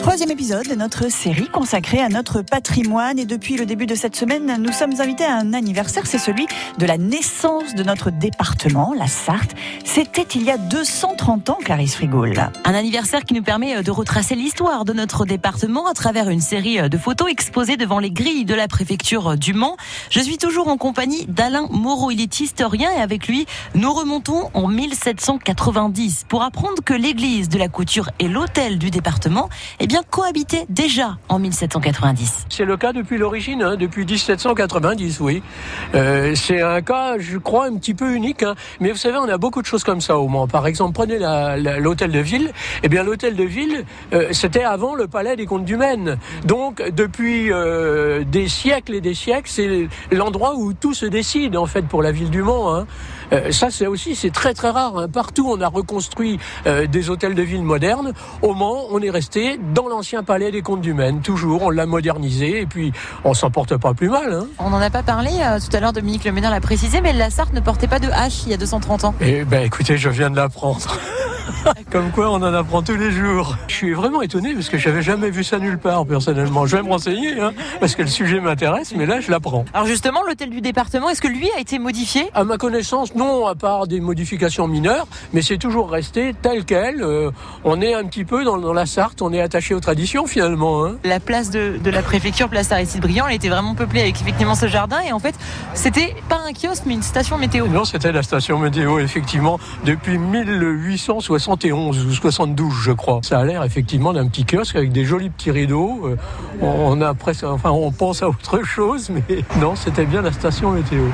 Troisième épisode de notre série consacrée à notre patrimoine. Et depuis le début de cette semaine, nous sommes invités à un anniversaire. C'est celui de la naissance de notre département, la Sarthe. C'était il y a 230 ans, Clarisse Frigoul. Un anniversaire qui nous permet euh, de retracer l'histoire de notre département à travers une série euh, de photos exposées devant les grilles de la préfecture euh, du Mans. Je suis toujours en compagnie d'Alain Moreau. Il est historien et avec lui, nous remontons en 1790 pour apprendre que l'église de la couture et l'hôtel du département, eh bien, cohabitaient déjà en 1790. C'est le cas depuis l'origine, hein, depuis 1790, oui. Euh, c'est un cas, je crois, un petit peu unique. Hein. Mais vous savez, on a beaucoup de choses comme ça au Mans. Par exemple, prenez l'hôtel de ville. Eh bien, l'hôtel de ville, euh, c'était avant le palais des comtes du Maine. Donc, depuis euh, des siècles et des siècles, c'est l'endroit où tout se décide, en fait, pour la ville du Mans. Hein. Euh, ça, c'est aussi, c'est très très rare. Hein. Partout, on a reconstruit euh, des hôtels de ville modernes. Au Mans, on est resté dans l'ancien palais des Comtes du Maine. Toujours, on l'a modernisé et puis on s'en porte pas plus mal. Hein. On n'en a pas parlé euh, tout à l'heure. Dominique Leménard l'a précisé, mais la Sarthe ne portait pas de H il y a 230 ans. Eh ben, écoutez, je viens de l'apprendre. Comme quoi, on en apprend tous les jours. Je suis vraiment étonné parce que j'avais jamais vu ça nulle part, personnellement. Je vais me renseigner, hein, parce que le sujet m'intéresse, mais là, je l'apprends. Alors justement, l'hôtel du département, est-ce que lui a été modifié? À ma connaissance, non, à part des modifications mineures, mais c'est toujours resté tel quel. Euh, on est un petit peu dans, la Sarthe, on est attaché aux traditions finalement. Hein. La place de, la préfecture, place Aristide Briand, elle était vraiment peuplée avec effectivement ce jardin, et en fait, c'était pas un kiosque, mais une station météo. Non, c'était la station météo, effectivement, depuis 1860. 71 ou 72, je crois. Ça a l'air effectivement d'un petit kiosque avec des jolis petits rideaux. Euh, on a presque, enfin, on pense à autre chose, mais non, c'était bien la station météo.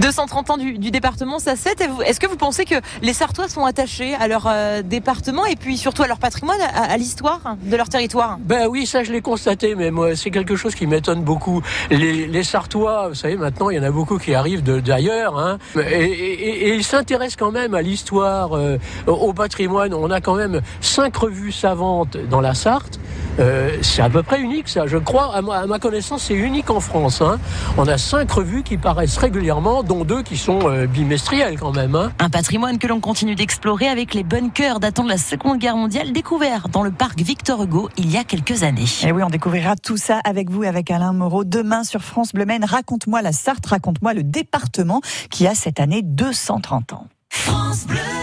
230 ans du, département, ça c'est. Est-ce que vous pensez que les Sartois sont attachés à leur euh, département et puis surtout à leur patrimoine, à, l'histoire de leur territoire? Ben oui, ça je l'ai constaté, mais moi c'est quelque chose qui m'étonne beaucoup. Les, Sartois, vous savez, maintenant il y en a beaucoup qui arrivent d'ailleurs, hein, et, ils s'intéressent quand même à l'histoire, euh, au patrimoine on a quand même cinq revues savantes dans la Sarthe. Euh, c'est à peu près unique, ça. Je crois, à ma, connaissance, c'est unique en France. Hein. On a cinq revues qui paraissent régulièrement, dont deux qui sont euh, bimestrielles quand même. Hein. Un patrimoine que l'on continue d'explorer avec les bunkers datant de la Seconde Guerre mondiale, découverts dans le parc Victor Hugo il y a quelques années. Et eh oui, on découvrira tout ça avec vous, avec Alain Moreau, demain sur France Bleu Maine. Raconte-moi la Sarthe, raconte-moi le département qui a cette année 230 ans. France Bleu